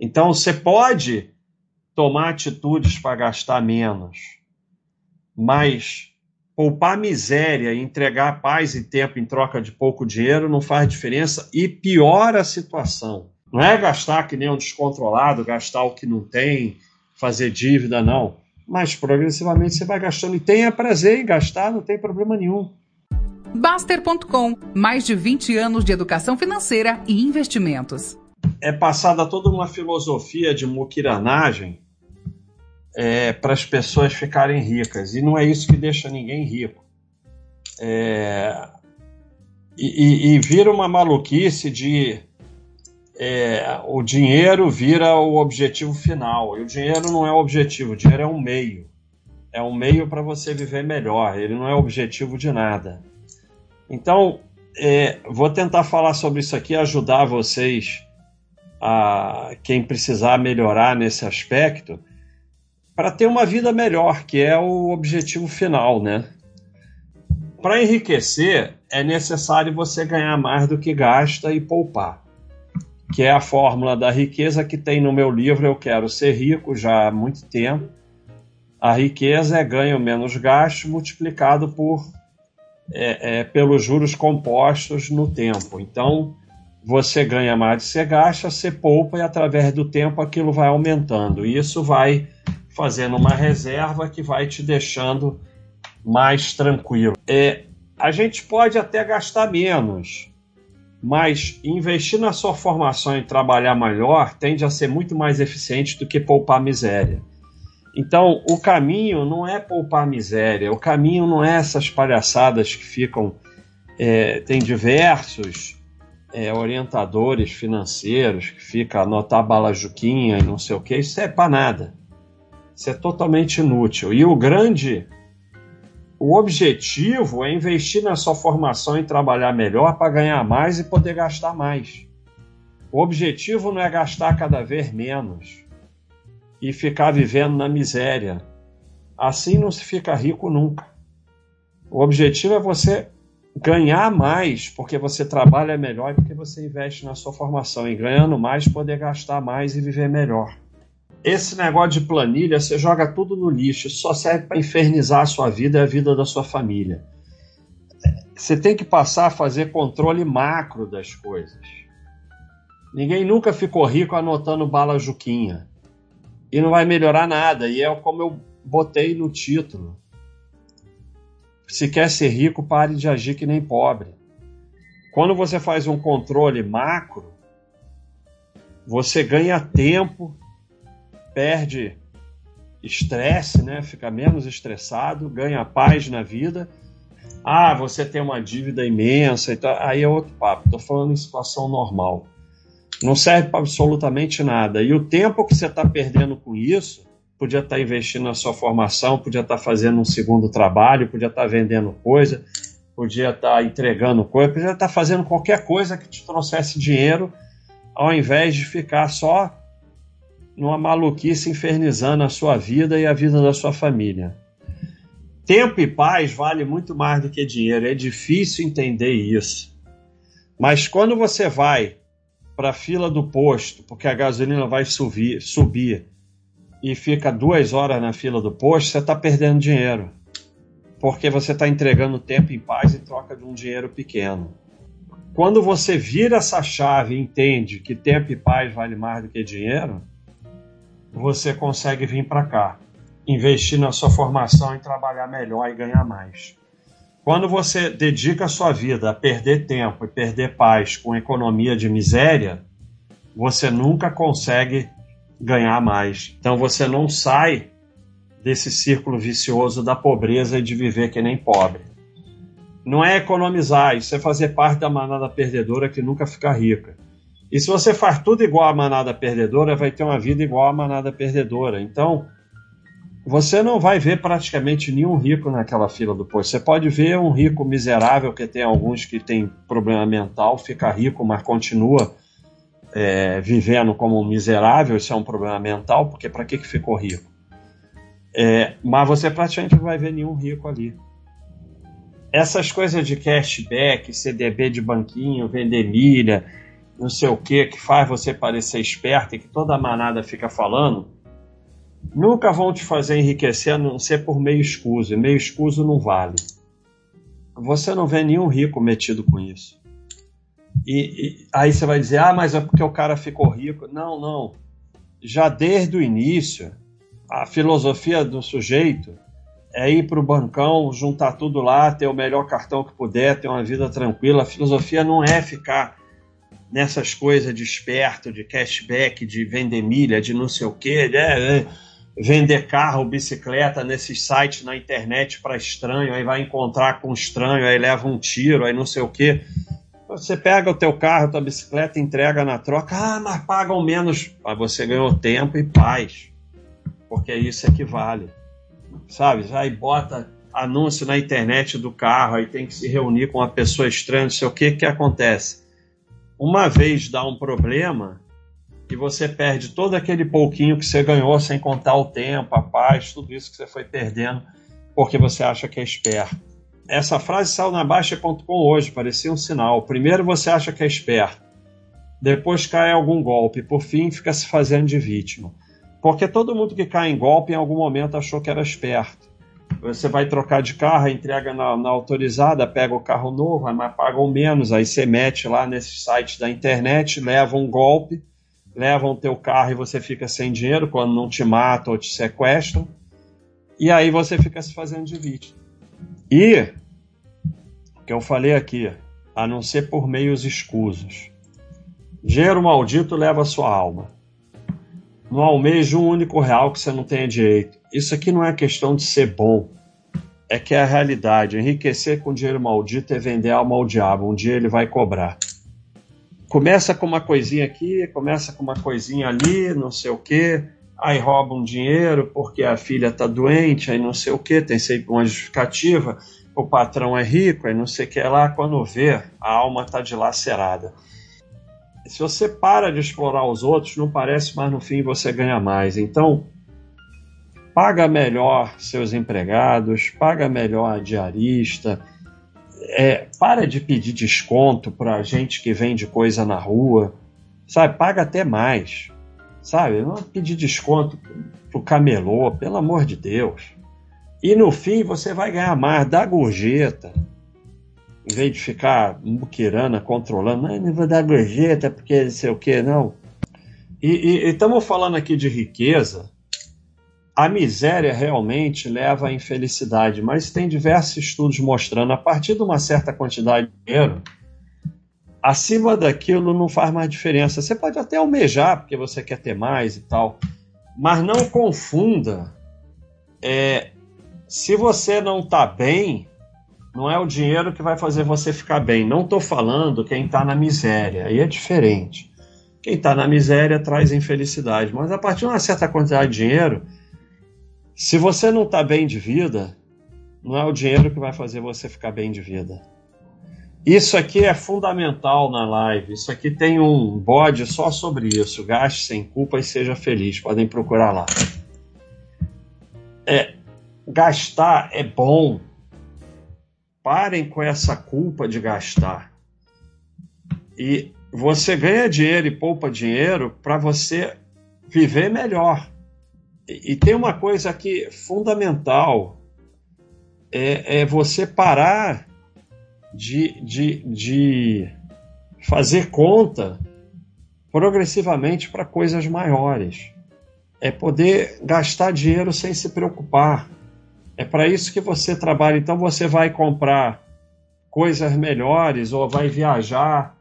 Então você pode tomar atitudes para gastar menos, mas poupar miséria e entregar paz e tempo em troca de pouco dinheiro não faz diferença e piora a situação. Não é gastar que nem um descontrolado, gastar o que não tem, fazer dívida, não. Mas progressivamente você vai gastando e tenha prazer em gastar, não tem problema nenhum. Baster.com mais de 20 anos de educação financeira e investimentos. É passada toda uma filosofia de muquiranagem é, para as pessoas ficarem ricas. E não é isso que deixa ninguém rico. É, e, e, e, vira uma maluquice de é, o dinheiro vira o objetivo final. E o dinheiro não é o objetivo, o dinheiro é um meio. É um meio para você viver melhor, ele não é objetivo de nada. Então, é, vou tentar falar sobre isso aqui, ajudar vocês, a quem precisar melhorar nesse aspecto, para ter uma vida melhor, que é o objetivo final, né? Para enriquecer, é necessário você ganhar mais do que gasta e poupar, que é a fórmula da riqueza que tem no meu livro Eu Quero Ser Rico já há muito tempo. A riqueza é ganho menos gasto multiplicado por é, é, pelos juros compostos no tempo. Então, você ganha mais do que você gasta, você poupa e através do tempo aquilo vai aumentando. E isso vai fazendo uma reserva que vai te deixando mais tranquilo. É, a gente pode até gastar menos, mas investir na sua formação e trabalhar melhor tende a ser muito mais eficiente do que poupar miséria. Então, o caminho não é poupar miséria, o caminho não é essas palhaçadas que ficam. É, tem diversos é, orientadores financeiros que ficam anotar balajuquinha e não sei o que, isso é para nada. Isso é totalmente inútil. E o grande. O objetivo é investir na sua formação e trabalhar melhor para ganhar mais e poder gastar mais. O objetivo não é gastar cada vez menos e ficar vivendo na miséria. Assim não se fica rico nunca. O objetivo é você ganhar mais porque você trabalha melhor e porque você investe na sua formação. E ganhando mais, poder gastar mais e viver melhor. Esse negócio de planilha, você joga tudo no lixo, só serve para infernizar a sua vida e a vida da sua família. Você tem que passar a fazer controle macro das coisas. Ninguém nunca ficou rico anotando bala juquinha. E não vai melhorar nada. E é como eu botei no título. Se quer ser rico, pare de agir que nem pobre. Quando você faz um controle macro, você ganha tempo perde estresse, né? Fica menos estressado, ganha paz na vida. Ah, você tem uma dívida imensa, então, aí é outro papo. Estou falando em situação normal. Não serve para absolutamente nada. E o tempo que você está perdendo com isso, podia estar tá investindo na sua formação, podia estar tá fazendo um segundo trabalho, podia estar tá vendendo coisa, podia estar entregando coisa, podia estar fazendo qualquer coisa que te trouxesse dinheiro, ao invés de ficar só numa maluquice infernizando a sua vida e a vida da sua família. Tempo e paz vale muito mais do que dinheiro. É difícil entender isso. Mas quando você vai para a fila do posto, porque a gasolina vai subir, subir e fica duas horas na fila do posto, você está perdendo dinheiro. Porque você está entregando tempo em paz em troca de um dinheiro pequeno. Quando você vira essa chave e entende que tempo e paz vale mais do que dinheiro, você consegue vir para cá, investir na sua formação e trabalhar melhor e ganhar mais. Quando você dedica a sua vida a perder tempo e perder paz com economia de miséria, você nunca consegue ganhar mais. Então você não sai desse círculo vicioso da pobreza e de viver que nem pobre. Não é economizar, isso é fazer parte da manada perdedora que nunca fica rica. E se você faz tudo igual a manada perdedora, vai ter uma vida igual a manada perdedora. Então, você não vai ver praticamente nenhum rico naquela fila do posto. Você pode ver um rico miserável, que tem alguns que tem problema mental, fica rico, mas continua é, vivendo como um miserável. Isso é um problema mental, porque para que, que ficou rico? É, mas você praticamente não vai ver nenhum rico ali. Essas coisas de cashback, CDB de banquinho, vender milha não sei o que, que faz você parecer esperto e que toda a manada fica falando, nunca vão te fazer enriquecer a não ser por meio escuso. E meio escuso não vale. Você não vê nenhum rico metido com isso. E, e, aí você vai dizer, ah, mas é porque o cara ficou rico. Não, não. Já desde o início, a filosofia do sujeito é ir para o bancão, juntar tudo lá, ter o melhor cartão que puder, ter uma vida tranquila. A filosofia não é ficar nessas coisas de esperto, de cashback, de vender milha, de não sei o quê, né? vender carro, bicicleta nesses sites na internet para estranho, aí vai encontrar com estranho, aí leva um tiro, aí não sei o quê. Você pega o teu carro, tua bicicleta, entrega na troca, ah, mas pagam menos. Mas você ganhou tempo e paz, porque isso é que vale. Sabe? Aí bota anúncio na internet do carro, aí tem que se reunir com uma pessoa estranha, não sei o que, que acontece uma vez dá um problema e você perde todo aquele pouquinho que você ganhou sem contar o tempo, a paz, tudo isso que você foi perdendo porque você acha que é esperto. Essa frase saiu na Baixa.com hoje, parecia um sinal. Primeiro você acha que é esperto, depois cai algum golpe, por fim fica se fazendo de vítima. Porque todo mundo que cai em golpe em algum momento achou que era esperto. Você vai trocar de carro, entrega na, na autorizada, pega o carro novo, mas pagam menos. Aí você mete lá nesses sites da internet, leva um golpe, levam o teu carro e você fica sem dinheiro quando não te matam ou te sequestram. E aí você fica se fazendo de vítima. E, que eu falei aqui, a não ser por meios escusos. Dinheiro maldito leva sua alma. Não almeje um único real que você não tenha direito. Isso aqui não é questão de ser bom. É que é a realidade. Enriquecer com dinheiro maldito é vender alma ao diabo. Um dia ele vai cobrar. Começa com uma coisinha aqui, começa com uma coisinha ali, não sei o quê. Aí rouba um dinheiro porque a filha está doente, aí não sei o quê, tem sempre uma justificativa. O patrão é rico, aí não sei o que lá. Quando vê, a alma está dilacerada se você para de explorar os outros, não parece, mas no fim você ganha mais. Então, paga melhor seus empregados, paga melhor a diarista, é, para de pedir desconto para gente que vende coisa na rua, sabe? Paga até mais, sabe? Não pedir desconto pro camelô, pelo amor de Deus. E no fim você vai ganhar mais, dá gorjeta em vez de ficar muquirana, controlando, não vou dar gorjeta porque não sei o que, não. E estamos falando aqui de riqueza. A miséria realmente leva à infelicidade, mas tem diversos estudos mostrando a partir de uma certa quantidade de dinheiro, acima daquilo não faz mais diferença. Você pode até almejar porque você quer ter mais e tal, mas não confunda. É, se você não está bem, não é o dinheiro que vai fazer você ficar bem. Não estou falando quem está na miséria, aí é diferente. Quem está na miséria traz infelicidade, mas a partir de uma certa quantidade de dinheiro, se você não está bem de vida, não é o dinheiro que vai fazer você ficar bem de vida. Isso aqui é fundamental na live. Isso aqui tem um bode só sobre isso. Gaste sem culpa e seja feliz. Podem procurar lá. É, gastar é bom, Parem com essa culpa de gastar. E você ganha dinheiro e poupa dinheiro para você viver melhor. E, e, tem uma coisa aqui fundamental: é, é você parar de, de, de fazer conta progressivamente para coisas maiores. É poder gastar dinheiro sem se preocupar. É para isso que você trabalha. Então você vai comprar coisas melhores ou vai viajar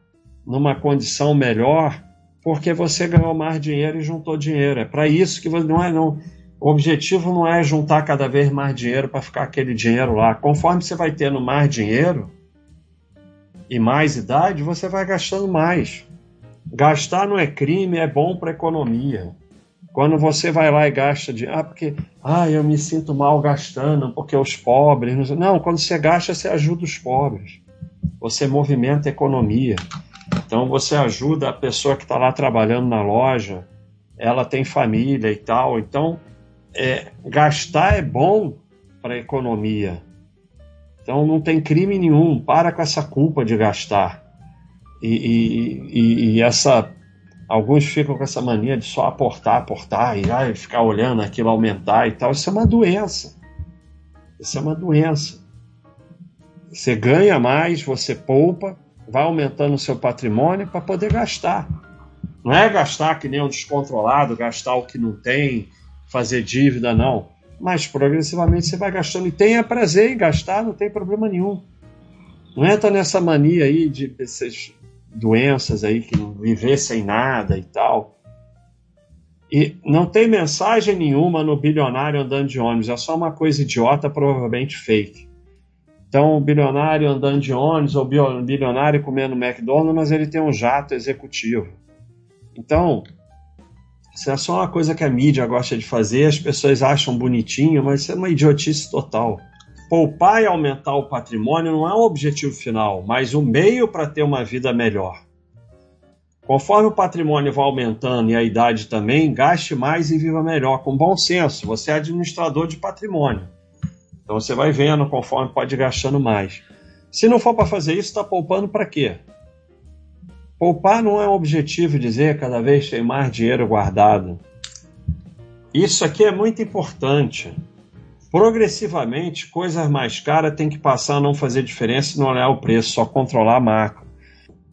numa condição melhor porque você ganhou mais dinheiro e juntou dinheiro. É para isso que você não é não. O objetivo não é juntar cada vez mais dinheiro para ficar aquele dinheiro lá. Conforme você vai tendo mais dinheiro e mais idade, você vai gastando mais. Gastar não é crime, é bom para a economia. Quando você vai lá e gasta de. Ah, porque. Ah, eu me sinto mal gastando, porque os pobres. Não, quando você gasta, você ajuda os pobres. Você movimenta a economia. Então você ajuda a pessoa que está lá trabalhando na loja, ela tem família e tal. Então, é, gastar é bom para a economia. Então não tem crime nenhum. Para com essa culpa de gastar. E, e, e, essa. Alguns ficam com essa mania de só aportar, aportar e ai, ficar olhando aquilo aumentar e tal. Isso é uma doença. Isso é uma doença. Você ganha mais, você poupa, vai aumentando o seu patrimônio para poder gastar. Não é gastar que nem um descontrolado, gastar o que não tem, fazer dívida, não. Mas progressivamente você vai gastando e tenha prazer em gastar, não tem problema nenhum. Não entra nessa mania aí de essas doenças aí que viver sem nada e tal. E não tem mensagem nenhuma no bilionário andando de ônibus, é só uma coisa idiota, provavelmente fake. Então, o bilionário andando de ônibus ou bilionário comendo McDonald's, mas ele tem um jato executivo. Então, isso é só uma coisa que a mídia gosta de fazer, as pessoas acham bonitinho, mas isso é uma idiotice total. Poupar e aumentar o patrimônio não é o objetivo final, mas o meio para ter uma vida melhor. Conforme o patrimônio vai aumentando e a idade também, gaste mais e viva melhor, com bom senso. Você é administrador de patrimônio. Então você vai vendo conforme pode gastando mais. Se não for para fazer isso, está poupando para quê? Poupar não é um objetivo dizer cada vez tem mais dinheiro guardado. Isso aqui é muito importante. Progressivamente, coisas mais caras têm que passar a não fazer diferença e não olhar o preço, só controlar a marca.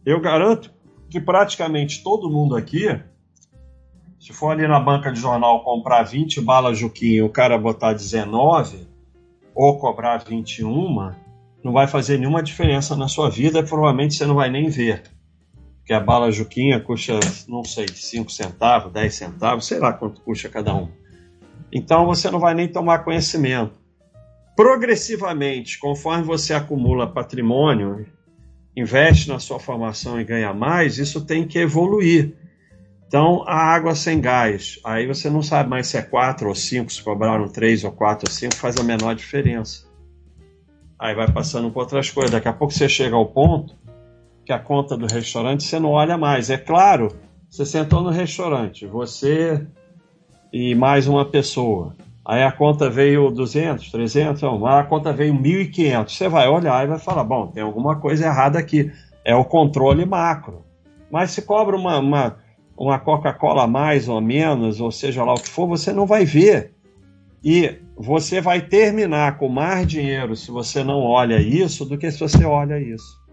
Eu garanto que praticamente todo mundo aqui, se for ali na banca de jornal comprar 20 balas Juquinha e o cara botar 19 ou cobrar 21, não vai fazer nenhuma diferença na sua vida, provavelmente você não vai nem ver. Porque a bala Juquinha custa, não sei, 5 centavos, 10 centavos, sei lá quanto custa cada um. Então você não vai nem tomar conhecimento. Progressivamente, conforme você acumula patrimônio, investe na sua formação e ganha mais, isso tem que evoluir. Então, a água sem gás, aí você não sabe mais se é 4 ou 5, se cobraram 3 ou 4 ou 5, faz a menor diferença. Aí vai passando por outras coisas. Daqui a pouco você chega ao ponto que a conta do restaurante você não olha mais. É claro, você sentou no restaurante, você e mais uma pessoa. Aí a conta veio 200, 300, não, a conta veio 1.500. Você vai olhar e vai falar: bom, tem alguma coisa errada aqui. É o controle macro. Mas se cobra uma, uma, uma Coca-Cola mais ou menos, ou seja lá o que for, você não vai ver. E você vai terminar com mais dinheiro se você não olha isso do que se você olha isso.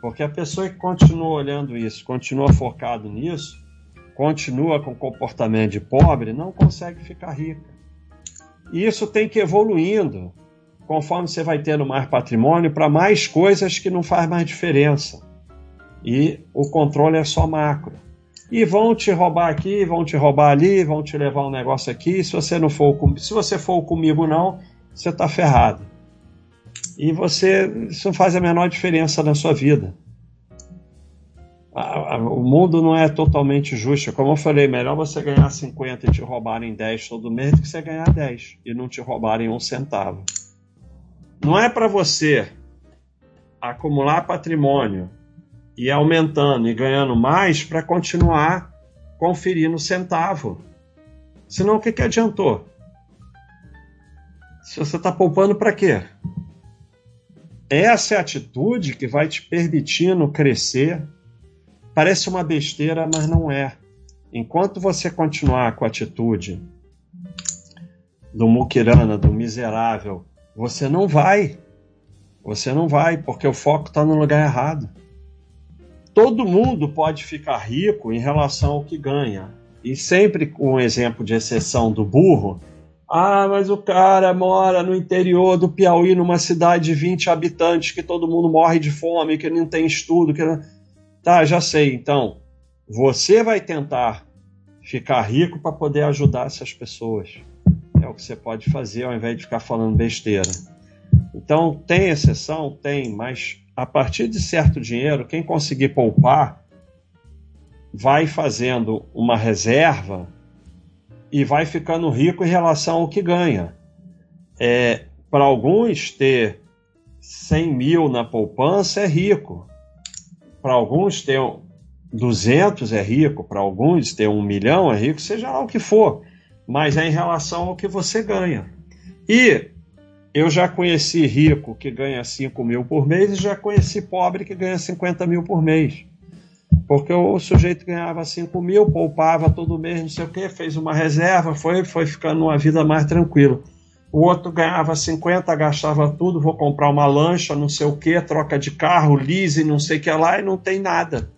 Porque a pessoa que continua olhando isso, continua focado nisso, continua com comportamento de pobre, não consegue ficar rica. E isso tem que evoluindo, conforme você vai tendo mais patrimônio, para mais coisas que não faz mais diferença. E o controle é só macro. E vão te roubar aqui, vão te roubar ali, vão te levar um negócio aqui. Se você não for, se você for comigo não, você está ferrado. E você, isso não faz a menor diferença na sua vida o mundo não é totalmente justo. Como eu falei, melhor você ganhar 50 e te roubarem 10 todo mês do que você ganhar 10 e não te roubarem um centavo. Não é para você acumular patrimônio e aumentando e ganhando mais para continuar conferindo centavo. Senão o que, que adiantou? Se você está poupando para quê? Essa é a atitude que vai te permitindo crescer Parece uma besteira, mas não é. Enquanto você continuar com a atitude do muquirana, do miserável, você não vai. Você não vai, porque o foco está no lugar errado. Todo mundo pode ficar rico em relação ao que ganha. E sempre com um exemplo de exceção do burro. Ah, mas o cara mora no interior do Piauí, numa cidade de 20 habitantes, que todo mundo morre de fome, que não tem estudo. Que... Tá, já sei. Então, você vai tentar ficar rico para poder ajudar essas pessoas. É o que você pode fazer ao invés de ficar falando besteira. Então, tem exceção? Tem, mas a partir de certo dinheiro, quem conseguir poupar vai fazendo uma reserva e vai ficando rico em relação ao que ganha. É, para alguns, ter 100 mil na poupança é rico. Para alguns ter 200 é rico, para alguns ter um milhão é rico, seja lá o que for, mas é em relação ao que você ganha. E eu já conheci rico que ganha 5 mil por mês e já conheci pobre que ganha 50 mil por mês. Porque o sujeito ganhava 5 mil, poupava todo mês, não sei o quê, fez uma reserva, foi, foi ficando uma vida mais tranquila. O outro ganhava 50, gastava tudo, vou comprar uma lancha, não sei o quê, troca de carro, lease, não sei o que lá, e não tem nada.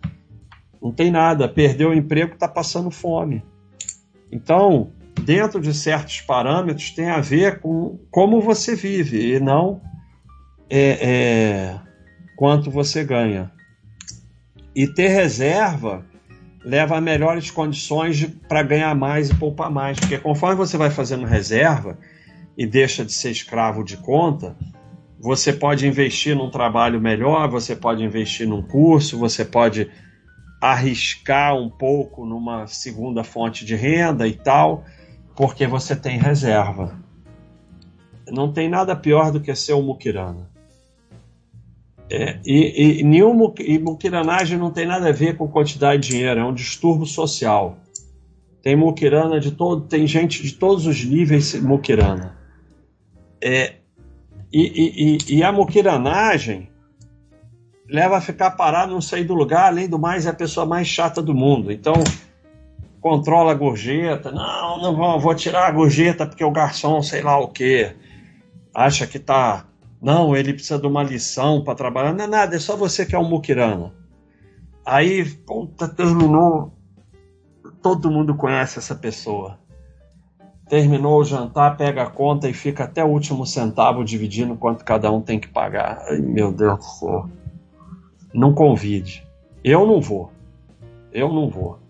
Não tem nada. Perdeu o emprego, está passando fome. Então, dentro de certos parâmetros, tem a ver com como você vive e não é, é, quanto você ganha. E ter reserva leva a melhores condições para ganhar mais e poupar mais, porque conforme você vai fazendo reserva e deixa de ser escravo de conta, você pode investir num trabalho melhor, você pode investir num curso, você pode arriscar um pouco numa segunda fonte de renda e tal porque você tem reserva. Não tem nada pior do que ser um muquirana. É, e, e, nenhum, e muquiranagem não tem nada a ver com quantidade de dinheiro, é um distúrbio social. Tem muquirana de todo, tem gente de todos os níveis muquirana. É, e, e, e a muquiranagem leva a ficar parado, não sair do lugar, além do mais, é a pessoa mais chata do mundo. Então, controla a gorjeta. Não, não vou, vou tirar a gorjeta porque o garçom, sei lá o que, acha que tá. Não, ele precisa de uma lição para trabalhar. Não é nada, é só você que é um muquirana. Aí, puta, terminou. Todo mundo conhece essa pessoa. Terminou o jantar, pega a conta e fica até o último centavo dividindo quanto cada um tem que pagar. Ai, meu Deus do céu. Não convide. Eu não vou. Eu não vou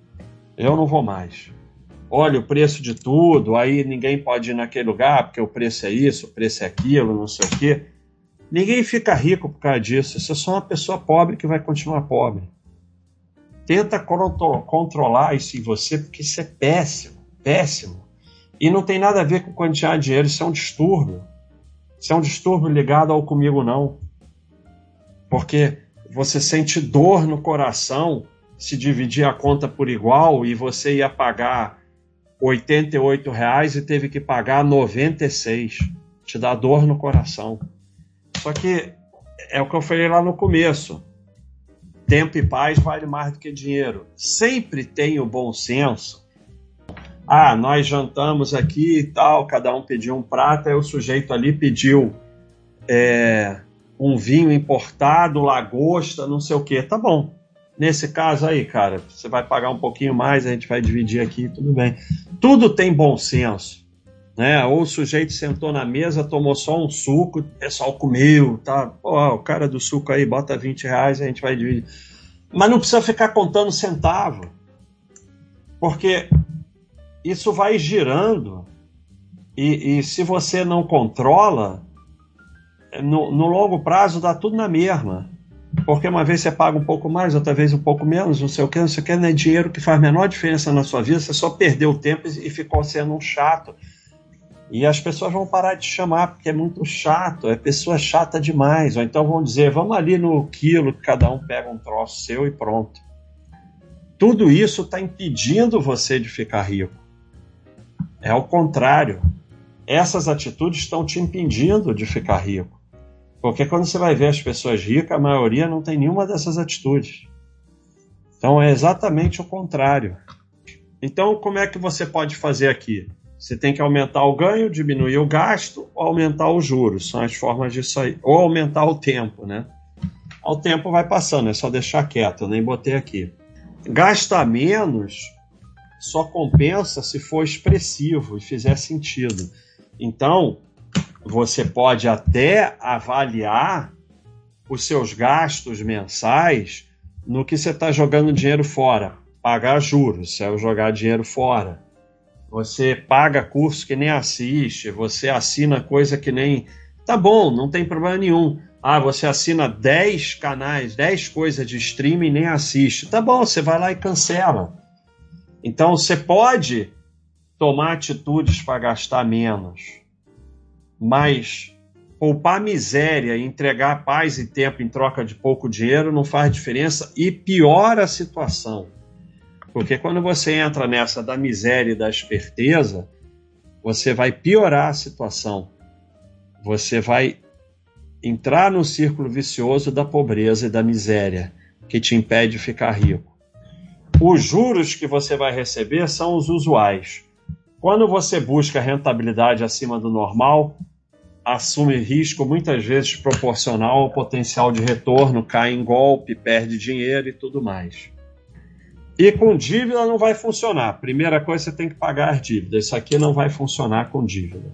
eu não vou mais. Olha o preço de tudo, aí ninguém pode ir naquele lugar porque o preço é isso, o preço é aquilo, não sei o quê. Ninguém fica rico por causa disso. Você é só uma pessoa pobre que vai continuar pobre. Tenta controlar isso em você, porque isso é péssimo, péssimo. E não tem nada a ver com quantidade de dinheiro, isso é um distúrbio. Isso é um distúrbio ligado ao comigo não. Porque você sente dor no coração se dividir a conta por igual e você ia pagar 88 reais e teve que pagar 96. Te dá dor no coração. Só que é o que eu falei lá no começo. Tempo e paz vale mais do que dinheiro. Sempre tem o bom senso. Ah, nós jantamos aqui e tal, cada um pediu um prato, aí o sujeito ali pediu é, um vinho importado, lagosta, não sei o que. Tá bom Nesse caso aí, cara, você vai pagar um pouquinho mais, a gente vai dividir aqui, tudo bem. Tudo tem bom senso. Né? Ou o sujeito sentou na mesa, tomou só um suco, o pessoal comeu, tá? Pô, o cara do suco aí bota 20 reais, a gente vai dividir. Mas não precisa ficar contando centavo. Porque isso vai girando. E, e se você não controla, no, no longo prazo dá tudo na mesma. Porque uma vez você paga um pouco mais, outra vez um pouco menos, não sei o que, não sei o que, não é dinheiro que faz a menor diferença na sua vida, você só perdeu o tempo e ficou sendo um chato. E as pessoas vão parar de chamar porque é muito chato, é pessoa chata demais. Ou então vão dizer, vamos ali no quilo, cada um pega um troço seu e pronto. Tudo isso está impedindo você de ficar rico. É o contrário. Essas atitudes estão te impedindo de ficar rico. Porque quando você vai ver as pessoas ricas, a maioria não tem nenhuma dessas atitudes. Então é exatamente o contrário. Então, como é que você pode fazer aqui? Você tem que aumentar o ganho, diminuir o gasto ou aumentar os juros. São as formas disso aí. Ou aumentar o tempo, né? O tempo vai passando, é só deixar quieto, eu nem botei aqui. Gastar menos só compensa se for expressivo e fizer sentido. Então, você pode até avaliar os seus gastos mensais no que você está jogando dinheiro fora. Pagar juros, se é jogar dinheiro fora. Você paga curso que nem assiste, você assina coisa que nem. Tá bom, não tem problema nenhum. Ah, você assina 10 canais, 10 coisas de streaming e nem assiste. Tá bom, você vai lá e cancela. Então você pode tomar atitudes para gastar menos mas poupar miséria e entregar paz e tempo em troca de pouco dinheiro não faz diferença e piora a situação. Porque quando você entra nessa da miséria e da esperteza, você vai piorar a situação. você vai entrar no círculo vicioso da pobreza e da miséria, que te impede de ficar rico. Os juros que você vai receber são os usuais. Quando você busca rentabilidade acima do normal, assume risco muitas vezes proporcional ao potencial de retorno, cai em golpe, perde dinheiro e tudo mais. E com dívida não vai funcionar. Primeira coisa, você tem que pagar as dívidas. Isso aqui não vai funcionar com dívida.